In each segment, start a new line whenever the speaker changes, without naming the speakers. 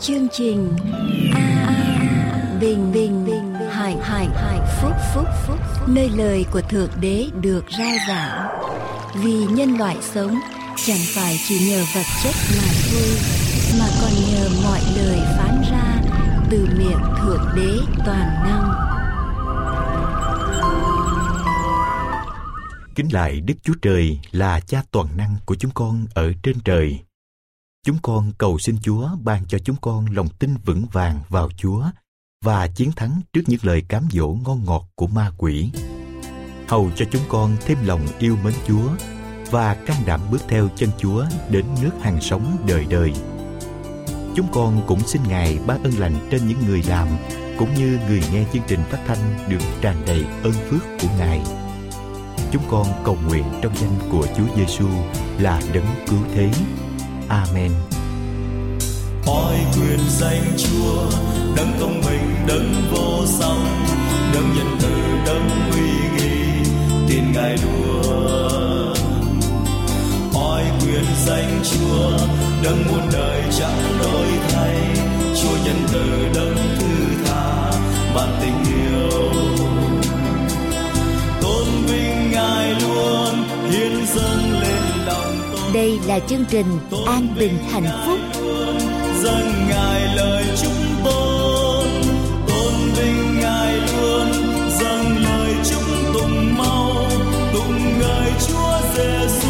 chương trình. A bình bình bình hải hải hải phúc phúc phúc nơi lời của thượng đế được rao giảng. Vì nhân loại sống, chẳng phải chỉ nhờ vật chất mà thôi, mà còn nhờ mọi lời phán ra từ miệng thượng đế toàn năng.
Kính lại Đức Chúa Trời là cha toàn năng của chúng con ở trên trời. Chúng con cầu xin Chúa ban cho chúng con lòng tin vững vàng vào Chúa và chiến thắng trước những lời cám dỗ ngon ngọt của ma quỷ. Hầu cho chúng con thêm lòng yêu mến Chúa và can đảm bước theo chân Chúa đến nước hàng sống đời đời. Chúng con cũng xin Ngài ban ơn lành trên những người làm cũng như người nghe chương trình phát thanh được tràn đầy ơn phước của Ngài. Chúng con cầu nguyện trong danh của Chúa Giêsu là đấng cứu thế. Amen.
Ôi quyền danh Chúa, đấng công bình, đấng vô song, đấng nhân từ, đấng uy nghi, tin Ngài luôn. Ôi quyền danh Chúa, đấng muôn đời chẳng đổi thay, Chúa nhân từ, đấng thứ tha, bạn tình yêu. Tôn vinh Ngài luôn, hiến dâng
đây là chương trình an bình hạnh phúc.
Dâng ngài lời chúc tôn tôn vinh ngài luôn. Dâng lời chúc tụng mau tụng ngợi chúa giêsu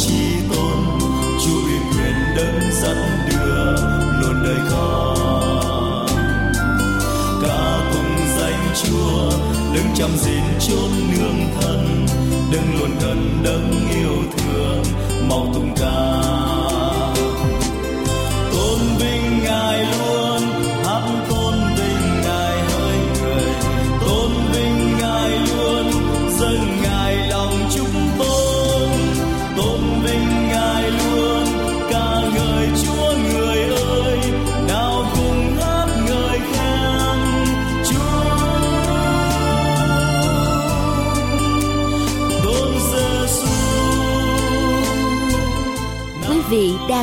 chi tôn. Chúa uy quyền đấng dẫn đưa luôn đời con. Ca cùng danh Chúa, đứng chăm gìn chốn nương thân đấng luôn gần đấng yêu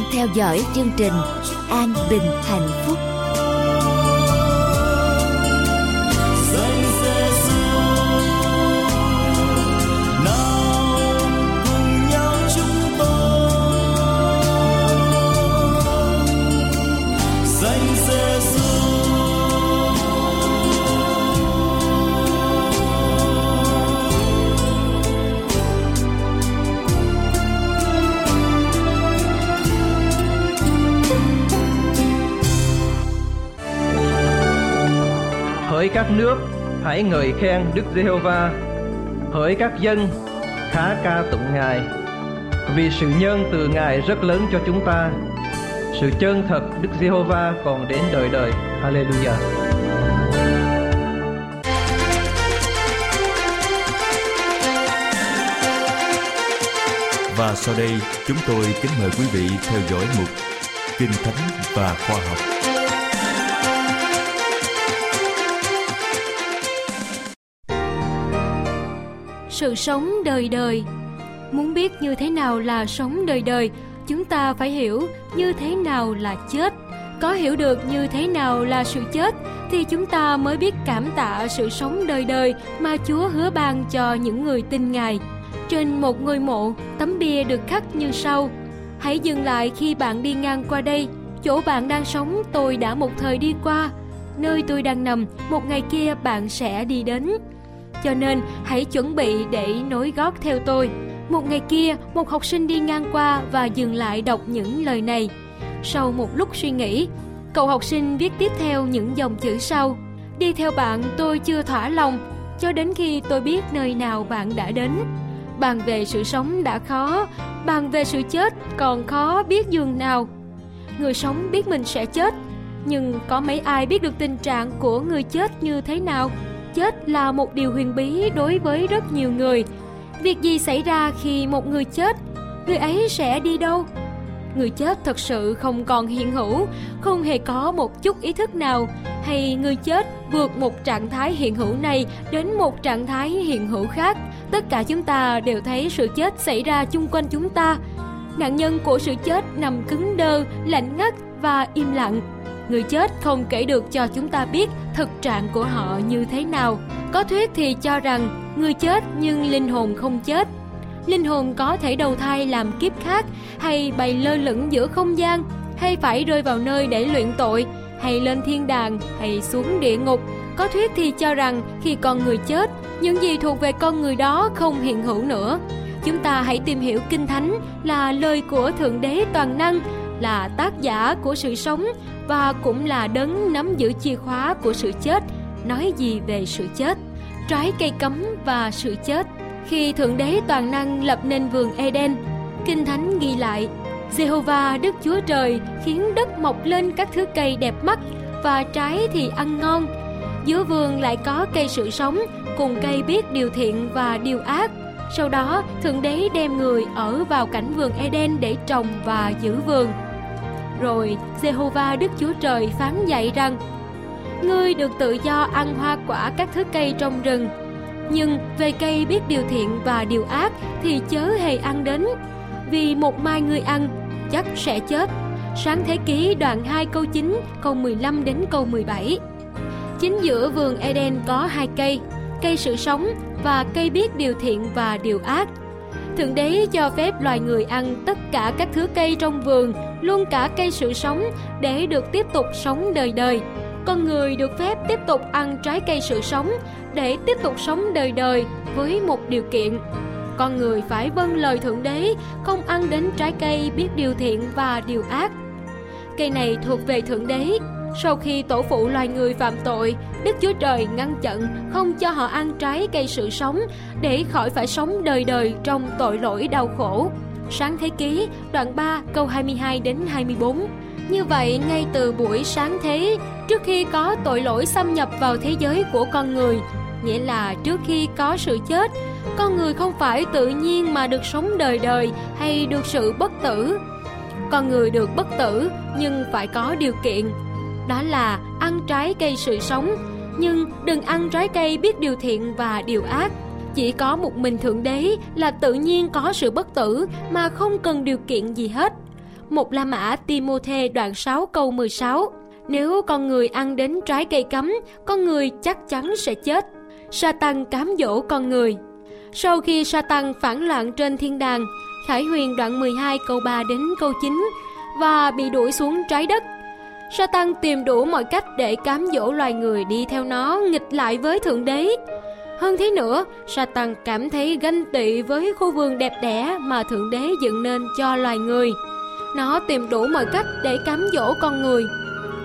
đang theo dõi chương trình an bình hạnh
hỡi các nước hãy ngợi khen Đức Giê-hô-va, hỡi các dân khá ca tụng Ngài, vì sự nhân từ Ngài rất lớn cho chúng ta. Sự chân thật Đức Giê-hô-va còn đến đời đời. Hallelujah.
Và sau đây chúng tôi kính mời quý vị theo dõi mục Kinh Thánh và Khoa học.
Sự sống đời đời Muốn biết như thế nào là sống đời đời, chúng ta phải hiểu như thế nào là chết. Có hiểu được như thế nào là sự chết thì chúng ta mới biết cảm tạ sự sống đời đời mà Chúa hứa ban cho những người tin Ngài. Trên một ngôi mộ, tấm bia được khắc như sau: Hãy dừng lại khi bạn đi ngang qua đây, chỗ bạn đang sống tôi đã một thời đi qua, nơi tôi đang nằm, một ngày kia bạn sẽ đi đến. Cho nên hãy chuẩn bị để nối gót theo tôi. Một ngày kia, một học sinh đi ngang qua và dừng lại đọc những lời này. Sau một lúc suy nghĩ, cậu học sinh viết tiếp theo những dòng chữ sau. Đi theo bạn tôi chưa thỏa lòng, cho đến khi tôi biết nơi nào bạn đã đến. Bàn về sự sống đã khó, bàn về sự chết còn khó biết giường nào. Người sống biết mình sẽ chết, nhưng có mấy ai biết được tình trạng của người chết như thế nào? Chết là một điều huyền bí đối với rất nhiều người, Việc gì xảy ra khi một người chết? Người ấy sẽ đi đâu? Người chết thật sự không còn hiện hữu, không hề có một chút ý thức nào, hay người chết vượt một trạng thái hiện hữu này đến một trạng thái hiện hữu khác. Tất cả chúng ta đều thấy sự chết xảy ra chung quanh chúng ta. Nạn nhân của sự chết nằm cứng đơ, lạnh ngắt và im lặng. Người chết không kể được cho chúng ta biết thực trạng của họ như thế nào. Có thuyết thì cho rằng người chết nhưng linh hồn không chết. Linh hồn có thể đầu thai làm kiếp khác hay bay lơ lửng giữa không gian hay phải rơi vào nơi để luyện tội hay lên thiên đàng hay xuống địa ngục. Có thuyết thì cho rằng khi con người chết, những gì thuộc về con người đó không hiện hữu nữa. Chúng ta hãy tìm hiểu Kinh Thánh là lời của Thượng Đế Toàn Năng, là tác giả của sự sống và cũng là đấng nắm giữ chìa khóa của sự chết, nói gì về sự chết trái cây cấm và sự chết. Khi Thượng Đế Toàn Năng lập nên vườn Eden, Kinh Thánh ghi lại, Jehovah Đức Chúa Trời khiến đất mọc lên các thứ cây đẹp mắt và trái thì ăn ngon. Giữa vườn lại có cây sự sống cùng cây biết điều thiện và điều ác. Sau đó, Thượng Đế đem người ở vào cảnh vườn Eden để trồng và giữ vườn. Rồi, Jehovah Đức Chúa Trời phán dạy rằng, ngươi được tự do ăn hoa quả các thứ cây trong rừng nhưng về cây biết điều thiện và điều ác thì chớ hề ăn đến. Vì một mai ngươi ăn chắc sẽ chết. Sáng thế ký đoạn 2 câu 9 câu 15 đến câu 17 chính giữa vườn Eden có hai cây cây sự sống và cây biết điều thiện và điều ác. Thượng đế cho phép loài người ăn tất cả các thứ cây trong vườn, luôn cả cây sự sống để được tiếp tục sống đời đời. Con người được phép tiếp tục ăn trái cây sự sống để tiếp tục sống đời đời với một điều kiện. Con người phải vâng lời thượng đế không ăn đến trái cây biết điều thiện và điều ác. Cây này thuộc về thượng đế sau khi tổ phụ loài người phạm tội đức chúa trời ngăn chặn không cho họ ăn trái cây sự sống để khỏi phải sống đời đời trong tội lỗi đau khổ. Sáng thế ký đoạn 3 câu 22 đến 24 như vậy, ngay từ buổi sáng thế, trước khi có tội lỗi xâm nhập vào thế giới của con người, nghĩa là trước khi có sự chết, con người không phải tự nhiên mà được sống đời đời hay được sự bất tử. Con người được bất tử nhưng phải có điều kiện, đó là ăn trái cây sự sống, nhưng đừng ăn trái cây biết điều thiện và điều ác. Chỉ có một mình Thượng Đế là tự nhiên có sự bất tử mà không cần điều kiện gì hết một La Mã timothée đoạn 6 câu 16 Nếu con người ăn đến trái cây cấm, con người chắc chắn sẽ chết. Satan cám dỗ con người. Sau khi Satan phản loạn trên thiên đàng, Khải Huyền đoạn 12 câu 3 đến câu 9 và bị đuổi xuống trái đất. Satan tìm đủ mọi cách để cám dỗ loài người đi theo nó nghịch lại với Thượng Đế. Hơn thế nữa, Satan cảm thấy ganh tị với khu vườn đẹp đẽ mà Thượng Đế dựng nên cho loài người. Nó tìm đủ mọi cách để cám dỗ con người.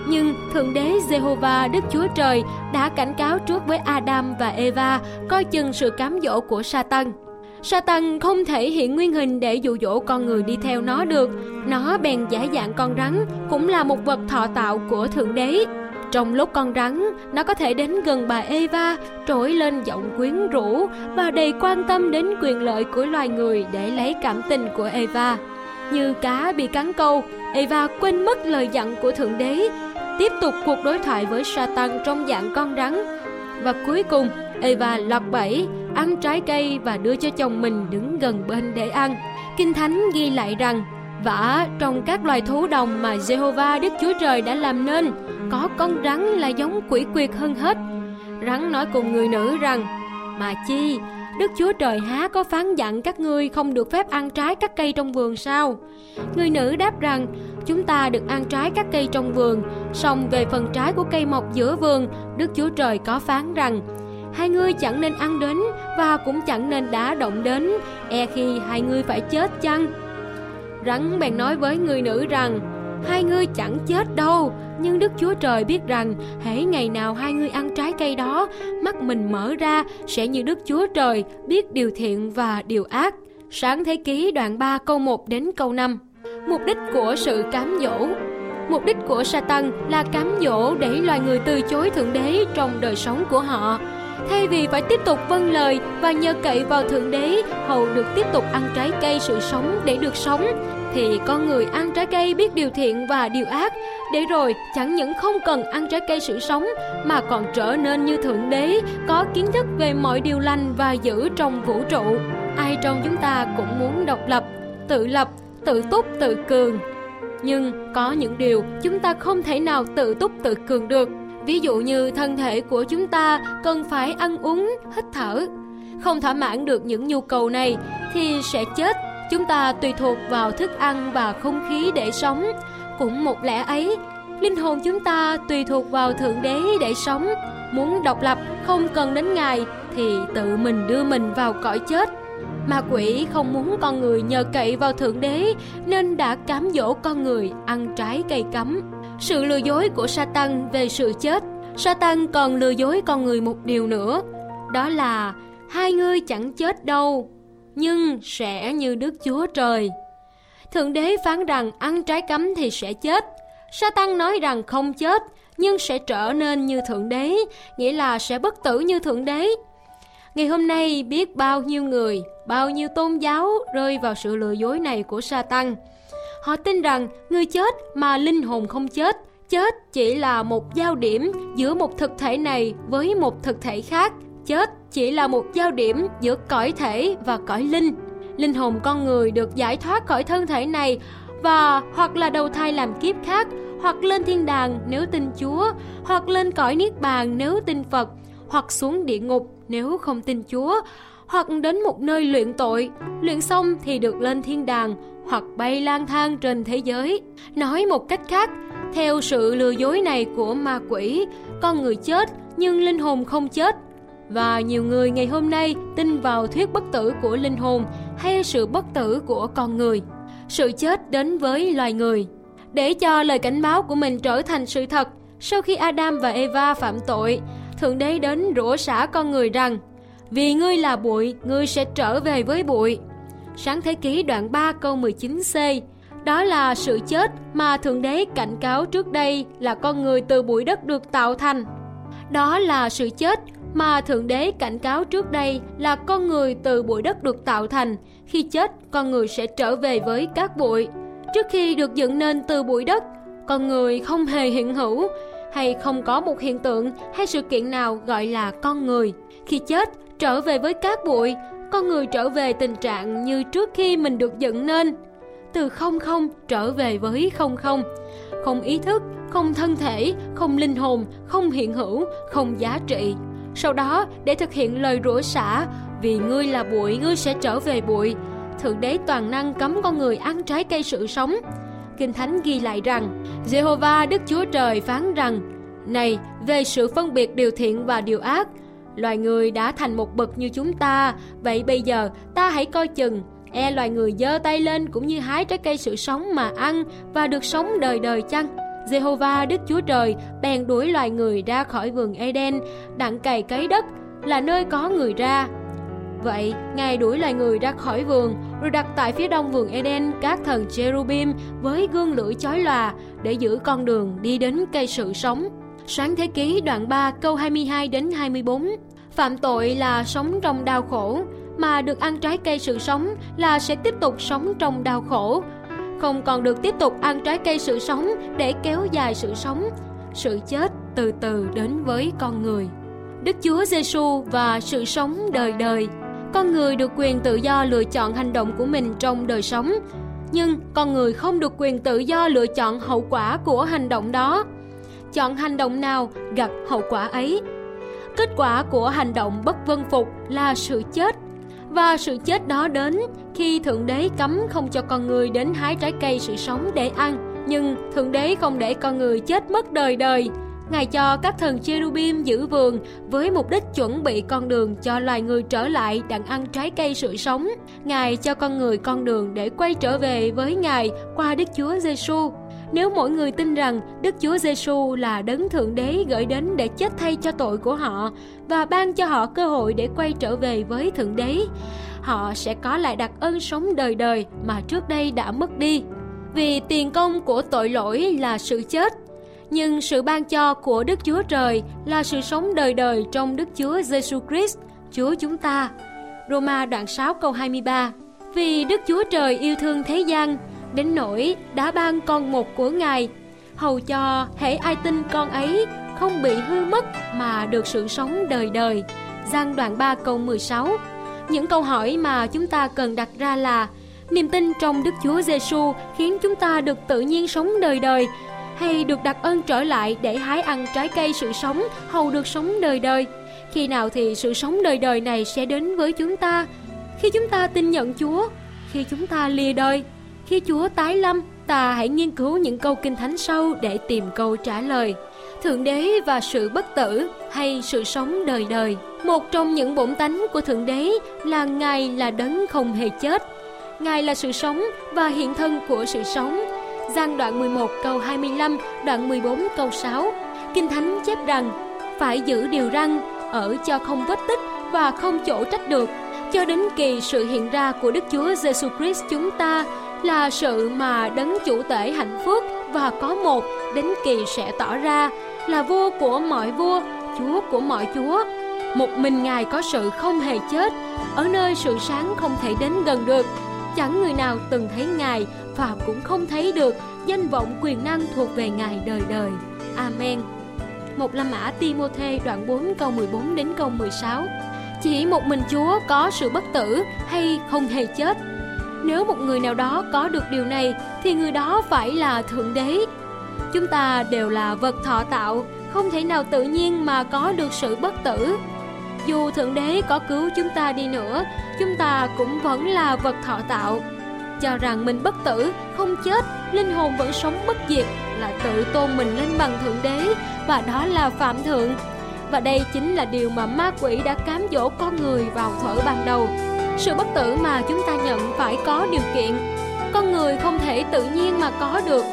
Nhưng Thượng Đế Jehovah Đức Chúa Trời đã cảnh cáo trước với Adam và Eva coi chừng sự cám dỗ của Satan. Satan không thể hiện nguyên hình để dụ dỗ con người đi theo nó được. Nó bèn giả dạng con rắn, cũng là một vật thọ tạo của Thượng Đế. Trong lúc con rắn, nó có thể đến gần bà Eva, trỗi lên giọng quyến rũ và đầy quan tâm đến quyền lợi của loài người để lấy cảm tình của Eva. Như cá bị cắn câu, Eva quên mất lời dặn của Thượng Đế, tiếp tục cuộc đối thoại với Satan trong dạng con rắn. Và cuối cùng, Eva lọt bẫy, ăn trái cây và đưa cho chồng mình đứng gần bên để ăn. Kinh Thánh ghi lại rằng, vả trong các loài thú đồng mà Jehovah Đức Chúa Trời đã làm nên, có con rắn là giống quỷ quyệt hơn hết. Rắn nói cùng người nữ rằng, mà chi, Đức Chúa Trời há có phán dặn các ngươi không được phép ăn trái các cây trong vườn sao? Người nữ đáp rằng, chúng ta được ăn trái các cây trong vườn, song về phần trái của cây mọc giữa vườn, Đức Chúa Trời có phán rằng, hai ngươi chẳng nên ăn đến và cũng chẳng nên đá động đến, e khi hai ngươi phải chết chăng? Rắn bèn nói với người nữ rằng, hai ngươi chẳng chết đâu, nhưng Đức Chúa Trời biết rằng hễ ngày nào hai ngươi ăn trái cây đó, mắt mình mở ra sẽ như Đức Chúa Trời biết điều thiện và điều ác. Sáng Thế Ký đoạn 3 câu 1 đến câu 5 Mục đích của sự cám dỗ Mục đích của Satan là cám dỗ để loài người từ chối Thượng Đế trong đời sống của họ. Thay vì phải tiếp tục vâng lời và nhờ cậy vào Thượng Đế hầu được tiếp tục ăn trái cây sự sống để được sống, thì con người ăn trái cây biết điều thiện và điều ác, để rồi chẳng những không cần ăn trái cây sự sống mà còn trở nên như Thượng Đế, có kiến thức về mọi điều lành và giữ trong vũ trụ. Ai trong chúng ta cũng muốn độc lập, tự lập, tự túc, tự cường. Nhưng có những điều chúng ta không thể nào tự túc tự cường được. Ví dụ như thân thể của chúng ta cần phải ăn uống, hít thở. Không thỏa mãn được những nhu cầu này thì sẽ chết Chúng ta tùy thuộc vào thức ăn và không khí để sống. Cũng một lẽ ấy, linh hồn chúng ta tùy thuộc vào Thượng Đế để sống. Muốn độc lập không cần đến Ngài thì tự mình đưa mình vào cõi chết. Ma quỷ không muốn con người nhờ cậy vào Thượng Đế nên đã cám dỗ con người ăn trái cây cấm. Sự lừa dối của Satan về sự chết, Satan còn lừa dối con người một điều nữa, đó là hai ngươi chẳng chết đâu nhưng sẽ như Đức Chúa Trời. Thượng đế phán rằng ăn trái cấm thì sẽ chết. sa tăng nói rằng không chết, nhưng sẽ trở nên như Thượng đế, nghĩa là sẽ bất tử như Thượng đế. Ngày hôm nay biết bao nhiêu người, bao nhiêu tôn giáo rơi vào sự lừa dối này của sa tăng Họ tin rằng người chết mà linh hồn không chết, chết chỉ là một giao điểm giữa một thực thể này với một thực thể khác chết chỉ là một giao điểm giữa cõi thể và cõi linh. Linh hồn con người được giải thoát khỏi thân thể này và hoặc là đầu thai làm kiếp khác, hoặc lên thiên đàng nếu tin chúa, hoặc lên cõi niết bàn nếu tin phật, hoặc xuống địa ngục nếu không tin chúa, hoặc đến một nơi luyện tội. Luyện xong thì được lên thiên đàng hoặc bay lang thang trên thế giới. Nói một cách khác, theo sự lừa dối này của ma quỷ, con người chết nhưng linh hồn không chết và nhiều người ngày hôm nay tin vào thuyết bất tử của linh hồn hay sự bất tử của con người. Sự chết đến với loài người. Để cho lời cảnh báo của mình trở thành sự thật, sau khi Adam và Eva phạm tội, thượng đế đến rủa xả con người rằng, vì ngươi là bụi, ngươi sẽ trở về với bụi. Sáng thế ký đoạn 3 câu 19c đó là sự chết mà thượng đế cảnh cáo trước đây là con người từ bụi đất được tạo thành. Đó là sự chết mà Thượng Đế cảnh cáo trước đây là con người từ bụi đất được tạo thành, khi chết con người sẽ trở về với các bụi. Trước khi được dựng nên từ bụi đất, con người không hề hiện hữu hay không có một hiện tượng hay sự kiện nào gọi là con người. Khi chết, trở về với các bụi, con người trở về tình trạng như trước khi mình được dựng nên. Từ không không trở về với không không. Không ý thức, không thân thể, không linh hồn, không hiện hữu, không giá trị. Sau đó, để thực hiện lời rủa xả, vì ngươi là bụi, ngươi sẽ trở về bụi. Thượng đế toàn năng cấm con người ăn trái cây sự sống. Kinh Thánh ghi lại rằng, Jehovah Đức Chúa Trời phán rằng, Này, về sự phân biệt điều thiện và điều ác, loài người đã thành một bậc như chúng ta, vậy bây giờ ta hãy coi chừng, e loài người giơ tay lên cũng như hái trái cây sự sống mà ăn và được sống đời đời chăng? Jehovah Đức Chúa Trời bèn đuổi loài người ra khỏi vườn Eden, đặng cày cấy đất, là nơi có người ra. Vậy, Ngài đuổi loài người ra khỏi vườn, rồi đặt tại phía đông vườn Eden các thần cherubim với gương lưỡi chói lòa để giữ con đường đi đến cây sự sống. Sáng thế ký đoạn 3 câu 22 đến 24 Phạm tội là sống trong đau khổ, mà được ăn trái cây sự sống là sẽ tiếp tục sống trong đau khổ. Không còn được tiếp tục ăn trái cây sự sống để kéo dài sự sống. Sự chết từ từ đến với con người. Đức Chúa Giêsu và sự sống đời đời. Con người được quyền tự do lựa chọn hành động của mình trong đời sống, nhưng con người không được quyền tự do lựa chọn hậu quả của hành động đó. Chọn hành động nào gặt hậu quả ấy. Kết quả của hành động bất vân phục là sự chết và sự chết đó đến khi Thượng Đế cấm không cho con người đến hái trái cây sự sống để ăn. Nhưng Thượng Đế không để con người chết mất đời đời. Ngài cho các thần cherubim giữ vườn với mục đích chuẩn bị con đường cho loài người trở lại đặng ăn trái cây sự sống. Ngài cho con người con đường để quay trở về với Ngài qua Đức Chúa Giêsu. Nếu mỗi người tin rằng Đức Chúa Giêsu là đấng thượng đế gửi đến để chết thay cho tội của họ và ban cho họ cơ hội để quay trở về với thượng đế, họ sẽ có lại đặc ân sống đời đời mà trước đây đã mất đi. Vì tiền công của tội lỗi là sự chết, nhưng sự ban cho của Đức Chúa Trời là sự sống đời đời trong Đức Chúa Giêsu Christ, Chúa chúng ta. Roma đoạn 6 câu 23 Vì Đức Chúa Trời yêu thương thế gian, đến nỗi đã ban con một của Ngài, hầu cho hễ ai tin con ấy không bị hư mất mà được sự sống đời đời. gian đoạn 3 câu 16 Những câu hỏi mà chúng ta cần đặt ra là Niềm tin trong Đức Chúa Giêsu khiến chúng ta được tự nhiên sống đời đời hay được đặt ơn trở lại để hái ăn trái cây sự sống hầu được sống đời đời? Khi nào thì sự sống đời đời này sẽ đến với chúng ta? Khi chúng ta tin nhận chúa khi chúng ta lìa đời? Khi chúa tái lâm ta hãy nghiên cứu những câu kinh thánh sau để tìm câu trả lời. Thượng đế và sự bất tử hay sự sống đời đời. Một trong những bổn tánh của thượng đế là ngài là đấng không hề chết. Ngài là sự sống và hiện thân của sự sống. Giang đoạn 11 câu 25, đoạn 14 câu 6. Kinh Thánh chép rằng, phải giữ điều răng ở cho không vết tích và không chỗ trách được, cho đến kỳ sự hiện ra của Đức Chúa Giêsu Christ chúng ta là sự mà đấng chủ tể hạnh phúc và có một đến kỳ sẽ tỏ ra là vua của mọi vua, chúa của mọi chúa. Một mình Ngài có sự không hề chết, ở nơi sự sáng không thể đến gần được. Chẳng người nào từng thấy Ngài và cũng không thấy được danh vọng quyền năng thuộc về Ngài đời đời. Amen. Một La Mã Timôthê đoạn 4 câu 14 đến câu 16. Chỉ một mình Chúa có sự bất tử hay không hề chết. Nếu một người nào đó có được điều này thì người đó phải là thượng đế. Chúng ta đều là vật thọ tạo, không thể nào tự nhiên mà có được sự bất tử. Dù thượng đế có cứu chúng ta đi nữa, chúng ta cũng vẫn là vật thọ tạo cho rằng mình bất tử, không chết, linh hồn vẫn sống bất diệt là tự tôn mình lên bằng thượng đế và đó là phạm thượng. Và đây chính là điều mà ma quỷ đã cám dỗ con người vào thuở ban đầu. Sự bất tử mà chúng ta nhận phải có điều kiện. Con người không thể tự nhiên mà có được.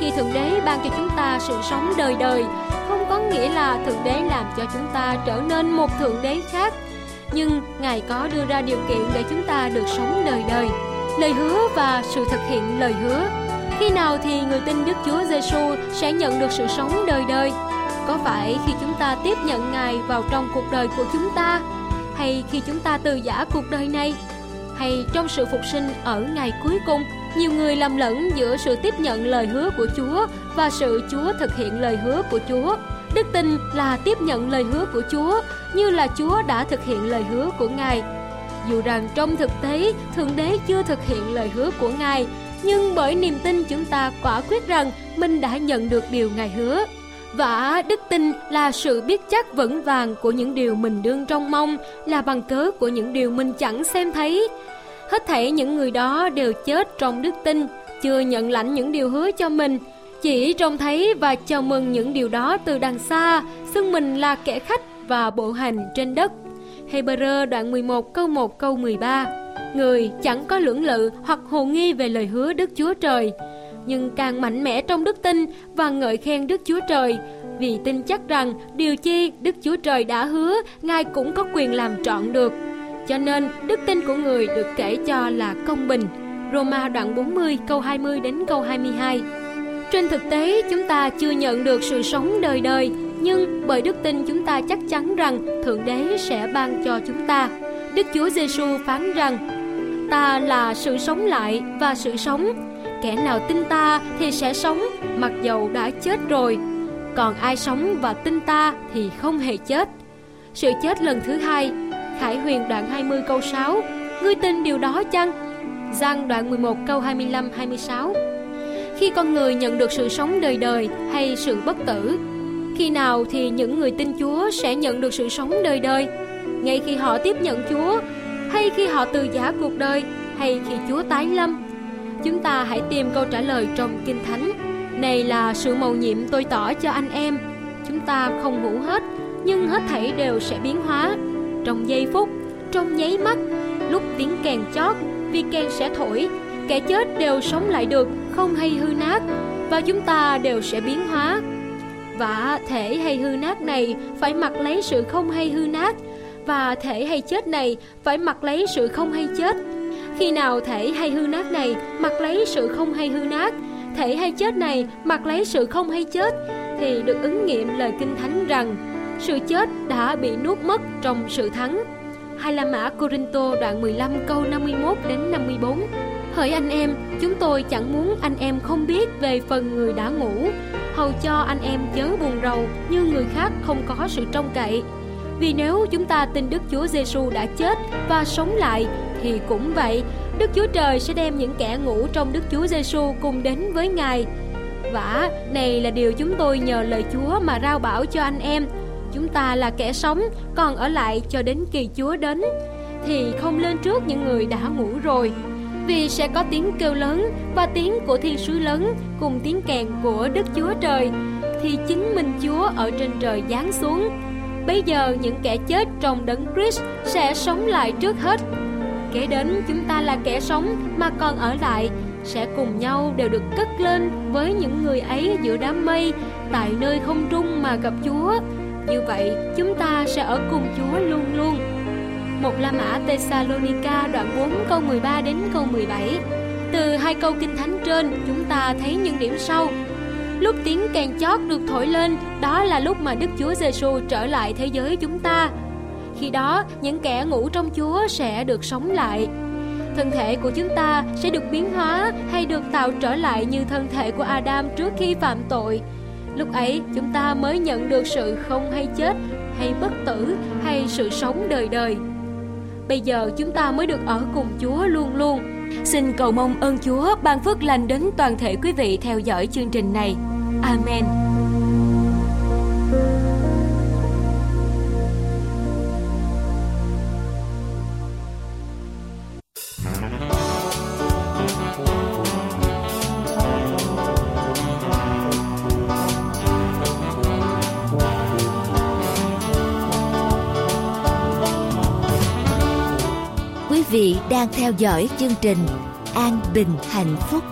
Khi Thượng Đế ban cho chúng ta sự sống đời đời, không có nghĩa là Thượng Đế làm cho chúng ta trở nên một Thượng Đế khác. Nhưng Ngài có đưa ra điều kiện để chúng ta được sống đời đời lời hứa và sự thực hiện lời hứa. Khi nào thì người tin Đức Chúa Giêsu sẽ nhận được sự sống đời đời? Có phải khi chúng ta tiếp nhận Ngài vào trong cuộc đời của chúng ta, hay khi chúng ta từ giả cuộc đời này, hay trong sự phục sinh ở ngày cuối cùng? Nhiều người lầm lẫn giữa sự tiếp nhận lời hứa của Chúa và sự Chúa thực hiện lời hứa của Chúa. Đức tin là tiếp nhận lời hứa của Chúa như là Chúa đã thực hiện lời hứa của Ngài dù rằng trong thực tế Thượng Đế chưa thực hiện lời hứa của Ngài, nhưng bởi niềm tin chúng ta quả quyết rằng mình đã nhận được điều Ngài hứa. Và đức tin là sự biết chắc vững vàng của những điều mình đương trong mong, là bằng cớ của những điều mình chẳng xem thấy. Hết thảy những người đó đều chết trong đức tin, chưa nhận lãnh những điều hứa cho mình, chỉ trông thấy và chào mừng những điều đó từ đằng xa, xưng mình là kẻ khách và bộ hành trên đất. Hebrew đoạn 11 câu 1 câu 13 Người chẳng có lưỡng lự hoặc hồ nghi về lời hứa Đức Chúa Trời nhưng càng mạnh mẽ trong đức tin và ngợi khen Đức Chúa Trời, vì tin chắc rằng điều chi Đức Chúa Trời đã hứa, Ngài cũng có quyền làm trọn được. Cho nên, đức tin của người được kể cho là công bình. Roma đoạn 40 câu 20 đến câu 22 Trên thực tế, chúng ta chưa nhận được sự sống đời đời, nhưng bởi đức tin chúng ta chắc chắn rằng Thượng Đế sẽ ban cho chúng ta. Đức Chúa Giêsu phán rằng, Ta là sự sống lại và sự sống. Kẻ nào tin ta thì sẽ sống, mặc dầu đã chết rồi. Còn ai sống và tin ta thì không hề chết. Sự chết lần thứ hai, Khải Huyền đoạn 20 câu 6 Ngươi tin điều đó chăng? Giăng đoạn 11 câu 25-26 Khi con người nhận được sự sống đời đời hay sự bất tử, Khi nào thì những người tin Chúa sẽ nhận được sự sống đời đời? Ngay khi họ tiếp nhận Chúa, hay khi họ từ giả cuộc đời, hay khi Chúa tái lâm? Chúng ta hãy tìm câu trả lời trong Kinh Thánh. Này là sự mầu nhiệm tôi tỏ cho anh em. Chúng ta không ngủ hết, nhưng hết thảy đều sẽ biến hóa trong giây phút, trong nháy mắt, lúc tiếng kèn chót, vì kèn sẽ thổi, kẻ chết đều sống lại được, không hay hư nát, và chúng ta đều sẽ biến hóa. Và thể hay hư nát này phải mặc lấy sự không hay hư nát, và thể hay chết này phải mặc lấy sự không hay chết. Khi nào thể hay hư nát này mặc lấy sự không hay hư nát, thể hay chết này mặc lấy sự không hay chết, thì được ứng nghiệm lời Kinh Thánh rằng sự chết đã bị nuốt mất trong sự thắng. Hai La Mã Corinto đoạn 15 câu 51 đến 54. Hỡi anh em, chúng tôi chẳng muốn anh em không biết về phần người đã ngủ, hầu cho anh em chớ buồn rầu như người khác không có sự trông cậy. Vì nếu chúng ta tin Đức Chúa Giêsu đã chết và sống lại thì cũng vậy, Đức Chúa Trời sẽ đem những kẻ ngủ trong Đức Chúa Giêsu cùng đến với Ngài. Vả, này là điều chúng tôi nhờ lời Chúa mà rao bảo cho anh em chúng ta là kẻ sống còn ở lại cho đến kỳ Chúa đến. Thì không lên trước những người đã ngủ rồi vì sẽ có tiếng kêu lớn và tiếng của thiên sứ lớn cùng tiếng kèn của Đức Chúa Trời thì chính mình Chúa ở trên trời giáng xuống. Bây giờ những kẻ chết trong đấng Christ sẽ sống lại trước hết kế đến chúng ta là kẻ sống mà còn ở lại sẽ cùng nhau đều được cất lên với những người ấy giữa đám mây tại nơi không trung mà gặp Chúa như vậy, chúng ta sẽ ở cùng Chúa luôn luôn. Một La Mã Thessalonica đoạn 4 câu 13 đến câu 17. Từ hai câu kinh thánh trên, chúng ta thấy những điểm sau. Lúc tiếng kèn chót được thổi lên, đó là lúc mà Đức Chúa Giêsu trở lại thế giới chúng ta. Khi đó, những kẻ ngủ trong Chúa sẽ được sống lại. Thân thể của chúng ta sẽ được biến hóa hay được tạo trở lại như thân thể của Adam trước khi phạm tội. Lúc ấy chúng ta mới nhận được sự không hay chết hay bất tử hay sự sống đời đời. Bây giờ chúng ta mới được ở cùng chúa luôn luôn. Xin cầu mong ơn chúa ban phước lành đến toàn thể quý vị theo dõi chương trình này. Amen.
Vị đang theo dõi chương trình An Bình Hạnh Phúc.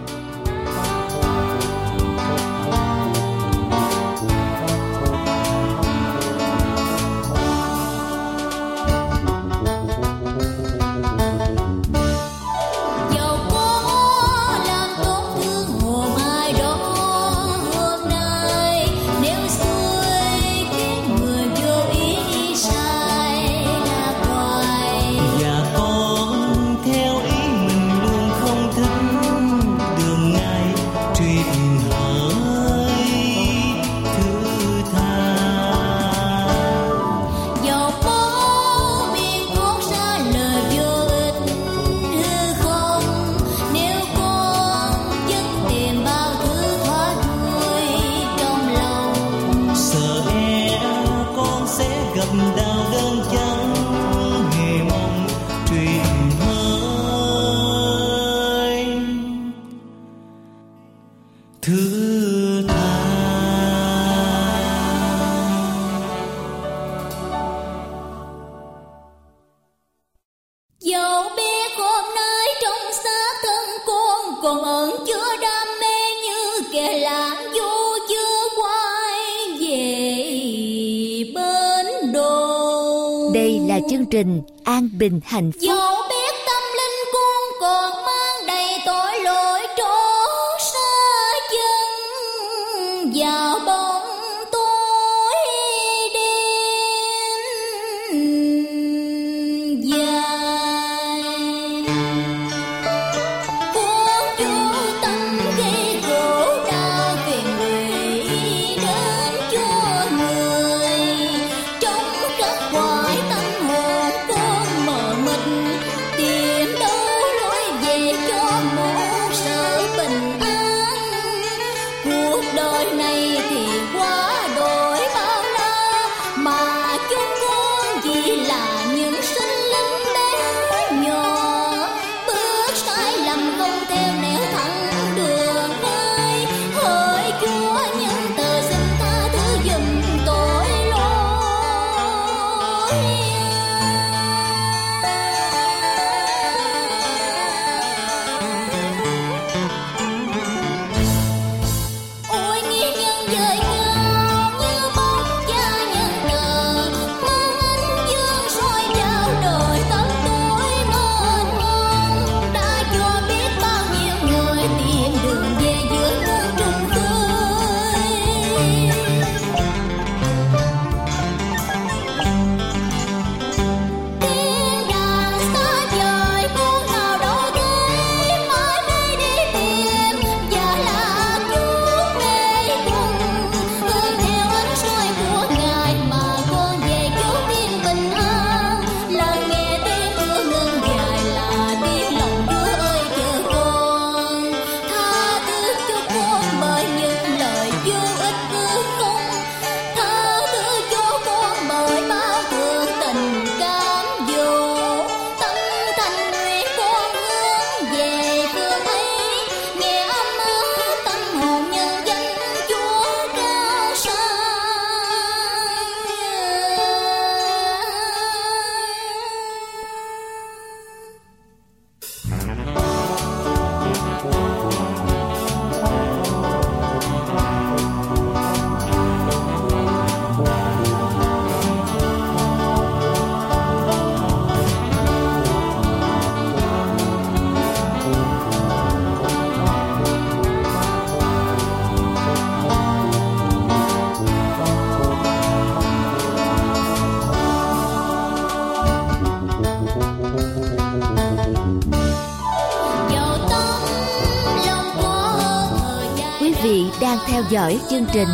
Dõi chương trình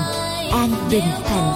An Bình Hạnh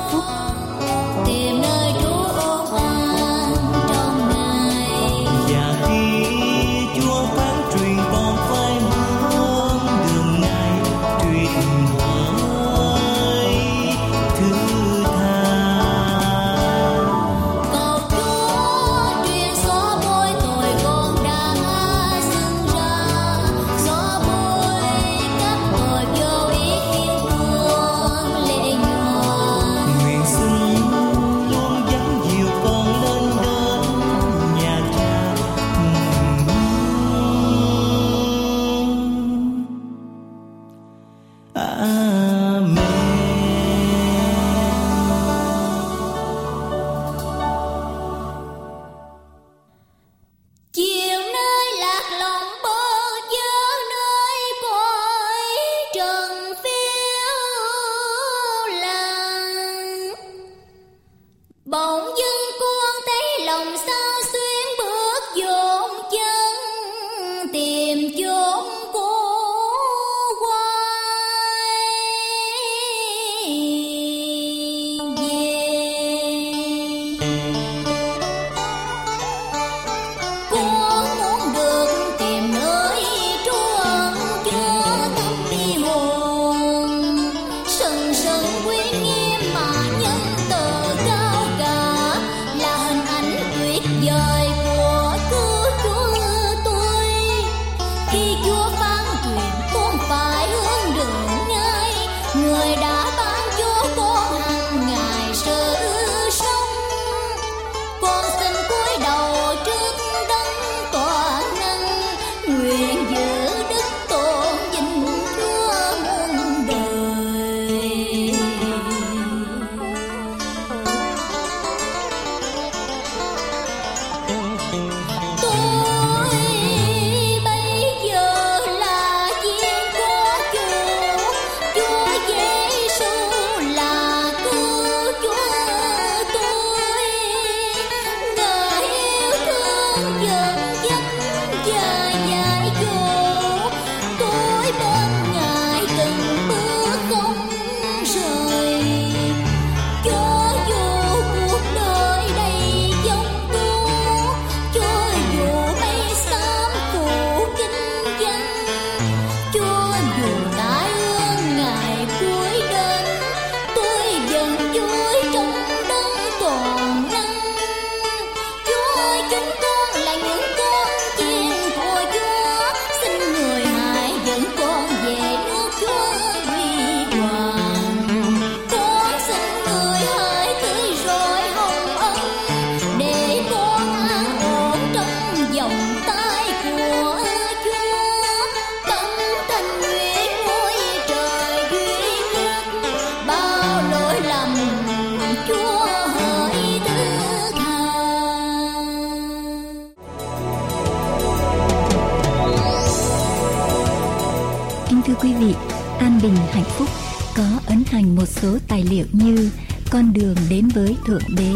Bình Hạnh Phúc có ấn hành một số tài liệu như Con đường đến với Thượng Đế,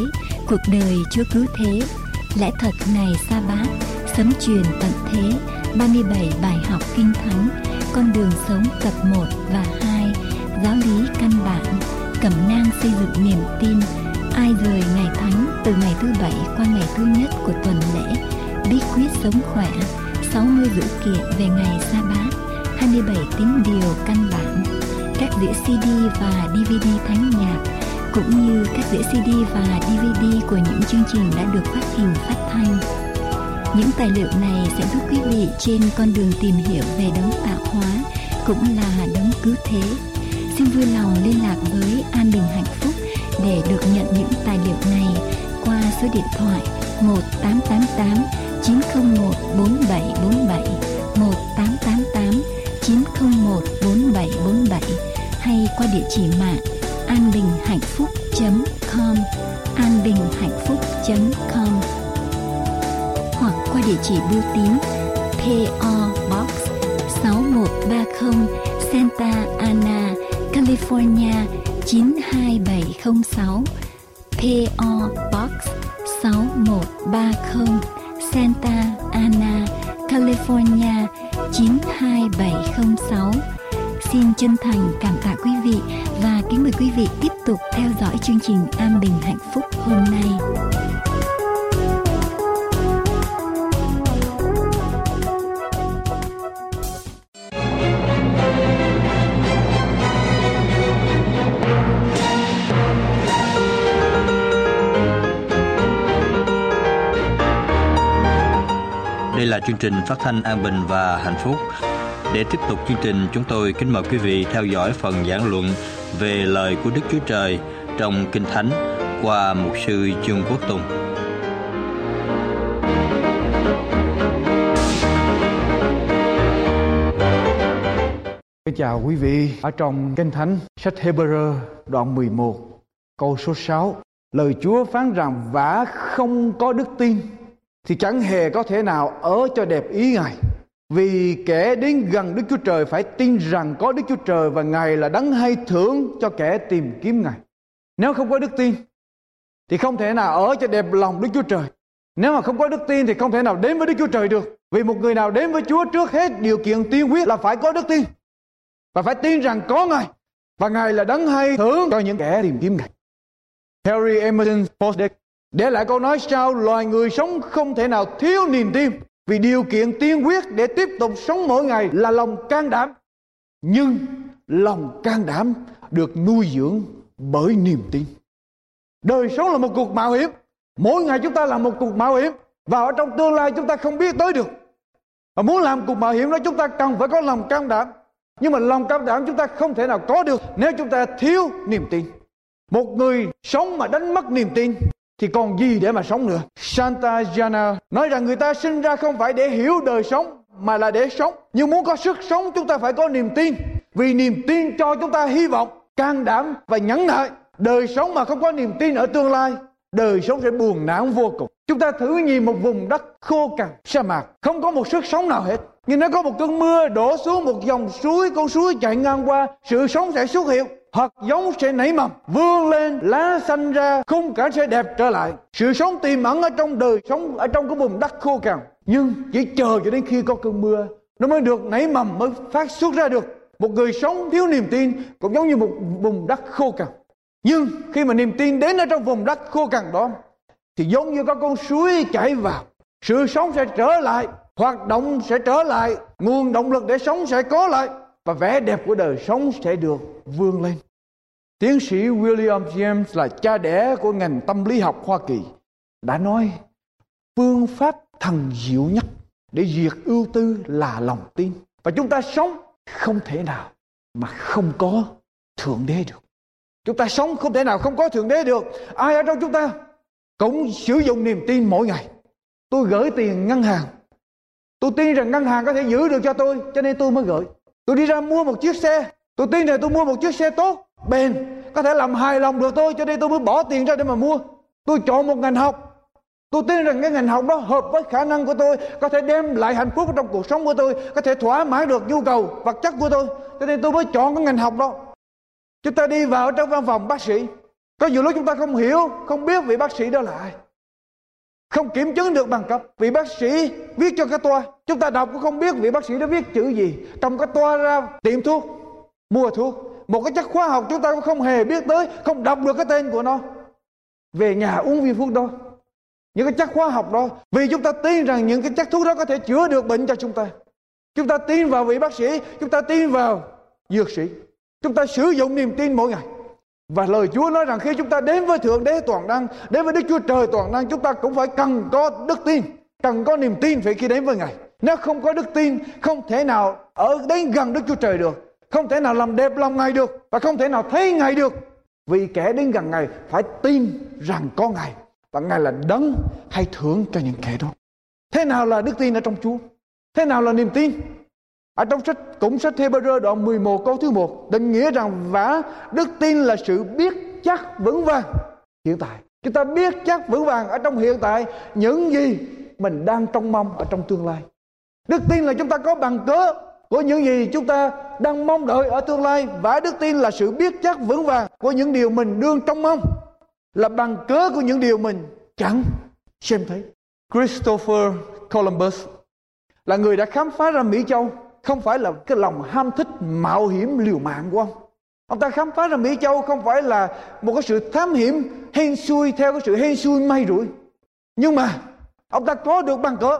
Cuộc đời Chúa Cứu Thế, Lẽ thật ngày sa bát, Sấm truyền tận thế, 37 bài học kinh thánh, Con đường sống tập 1 và 2, Giáo lý căn bản, Cẩm nang xây dựng niềm tin, Ai rời ngày thánh từ ngày thứ bảy qua ngày thứ nhất của tuần lễ, Bí quyết sống khỏe, 60 dữ kiện về ngày sa bát, 27 tín điều căn bản, các đĩa CD và DVD thánh nhạc, cũng như các đĩa CD và DVD của những chương trình đã được phát hình phát thanh. Những tài liệu này sẽ giúp quý vị trên con đường tìm hiểu về đấng tạo hóa cũng là đấng cứu thế. Xin vui lòng liên lạc với An Bình Hạnh Phúc để được nhận những tài liệu này qua số điện thoại 1888 901 4747 1888 qua địa chỉ mạng anbinhhạnhphúc.com anbinhhạnhphúc.com hoặc qua địa chỉ bưu tín PO Box 6130 Santa Ana, California 92706 PO Box 6130 Santa Ana, California 92706. Xin chân thành cảm tạ quý vị và kính mời quý vị tiếp tục theo dõi chương trình An Bình Hạnh Phúc hôm nay.
Đây là chương trình phát thanh an bình và hạnh phúc. Để tiếp tục chương trình, chúng tôi kính mời quý vị theo dõi phần giảng luận về lời của Đức Chúa Trời trong Kinh Thánh qua mục sư Trương Quốc Tùng.
Chào quý vị ở trong Kinh Thánh sách Hebrew đoạn 11 câu số 6 Lời Chúa phán rằng vả không có đức tin thì chẳng hề có thể nào ở cho đẹp ý Ngài. Vì kẻ đến gần Đức Chúa Trời phải tin rằng có Đức Chúa Trời và Ngài là đấng hay thưởng cho kẻ tìm kiếm Ngài. Nếu không có đức tin, thì không thể nào ở cho đẹp lòng Đức Chúa Trời. Nếu mà không có đức tin, thì không thể nào đến với Đức Chúa Trời được. Vì một người nào đến với Chúa trước hết, điều kiện tiên quyết là phải có đức tin. Và phải tin rằng có Ngài. Và Ngài là đấng hay thưởng cho những kẻ tìm kiếm Ngài. Harry Emerson Fosdick để lại câu nói sau loài người sống không thể nào thiếu niềm tin vì điều kiện tiên quyết để tiếp tục sống mỗi ngày là lòng can đảm. Nhưng lòng can đảm được nuôi dưỡng bởi niềm tin. Đời sống là một cuộc mạo hiểm. Mỗi ngày chúng ta là một cuộc mạo hiểm. Và ở trong tương lai chúng ta không biết tới được. Và muốn làm cuộc mạo hiểm đó chúng ta cần phải có lòng can đảm. Nhưng mà lòng can đảm chúng ta không thể nào có được nếu chúng ta thiếu niềm tin. Một người sống mà đánh mất niềm tin thì còn gì để mà sống nữa. Santa Jana nói rằng người ta sinh ra không phải để hiểu đời sống mà là để sống. Nhưng muốn có sức sống chúng ta phải có niềm tin. Vì niềm tin cho chúng ta hy vọng, can đảm và nhẫn nại. Đời sống mà không có niềm tin ở tương lai, đời sống sẽ buồn não vô cùng. Chúng ta thử nhìn một vùng đất khô cằn, sa mạc, không có một sức sống nào hết. Nhưng nếu có một cơn mưa đổ xuống một dòng suối, con suối chạy ngang qua, sự sống sẽ xuất hiện hạt giống sẽ nảy mầm, vươn lên, lá xanh ra, khung cảnh sẽ đẹp trở lại. Sự sống tiềm ẩn ở trong đời sống, ở trong cái vùng đất khô cằn. Nhưng chỉ chờ cho đến khi có cơn mưa, nó mới được nảy mầm, mới phát xuất ra được. Một người sống thiếu niềm tin cũng giống như một vùng đất khô cằn. Nhưng khi mà niềm tin đến ở trong vùng đất khô cằn đó, thì giống như có con suối chảy vào, sự sống sẽ trở lại, hoạt động sẽ trở lại, nguồn động lực để sống sẽ có lại và vẻ đẹp của đời sống sẽ được vươn lên Tiến sĩ William James là cha đẻ của ngành tâm lý học Hoa Kỳ, đã nói, phương pháp thần diệu nhất để diệt ưu tư là lòng tin. Và chúng ta sống không thể nào mà không có Thượng Đế được. Chúng ta sống không thể nào không có Thượng Đế được. Ai ở trong chúng ta cũng sử dụng niềm tin mỗi ngày. Tôi gửi tiền ngân hàng. Tôi tin rằng ngân hàng có thể giữ được cho tôi, cho nên tôi mới gửi. Tôi đi ra mua một chiếc xe. Tôi tin rằng tôi mua một chiếc xe tốt, bền. Có thể làm hài lòng được tôi cho nên tôi mới bỏ tiền ra để mà mua. Tôi chọn một ngành học. Tôi tin rằng cái ngành học đó hợp với khả năng của tôi, Có thể đem lại hạnh phúc trong cuộc sống của tôi, Có thể thỏa mãn được nhu cầu, vật chất của tôi. Cho nên tôi mới chọn cái ngành học đó. Chúng ta đi vào trong văn phòng bác sĩ. Có nhiều lúc chúng ta không hiểu, Không biết vị bác sĩ đó là ai. Không kiểm chứng được bằng cấp. Vị bác sĩ viết cho cái toa. Chúng ta đọc cũng không biết vị bác sĩ đó viết chữ gì. Cầm cái toa ra tiệm thuốc, Mua thuốc. Một cái chất khoa học chúng ta cũng không hề biết tới, Không đọc được cái tên của nó. Về nhà uống viên thuốc đó. Những cái chất khoa học đó. Vì chúng ta tin rằng những cái chất thuốc đó có thể chữa được bệnh cho chúng ta. Chúng ta tin vào vị bác sĩ, chúng ta tin vào dược sĩ. Chúng ta sử dụng niềm tin mỗi ngày và lời Chúa nói rằng khi chúng ta đến với Thượng Đế toàn năng, đến với Đức Chúa Trời toàn năng, chúng ta cũng phải cần có đức tin, cần có niềm tin phải khi đến với Ngài nếu không có đức tin, không thể nào ở đến gần Đức Chúa Trời được, không thể nào làm đẹp lòng Ngài được và không thể nào thấy Ngài được vì kẻ đến gần Ngài phải tin rằng có Ngài và Ngài là đấng hay thưởng cho những kẻ đó. Thế nào là đức tin ở trong Chúa? Thế nào là niềm tin? Ở trong sách cũng sách Hebrew đoạn 11 câu thứ 1 định nghĩa rằng và đức tin là sự biết chắc vững vàng hiện tại. Chúng ta biết chắc vững vàng ở trong hiện tại những gì mình đang trông mong ở trong tương lai. Đức tin là chúng ta có bằng cớ của những gì chúng ta đang mong đợi ở tương lai và đức tin là sự biết chắc vững vàng của những điều mình đương trông mong là bằng cớ của những điều mình chẳng xem thấy. Christopher Columbus là người đã khám phá ra Mỹ Châu không phải là cái lòng ham thích mạo hiểm liều mạng của ông. Ông ta khám phá ra Mỹ Châu không phải là một cái sự thám hiểm hên xui theo cái sự hên xui may rủi. Nhưng mà ông ta có được bằng cỡ